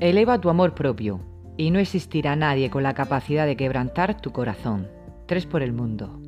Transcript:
Eleva tu amor propio y no existirá nadie con la capacidad de quebrantar tu corazón. Tres por el mundo.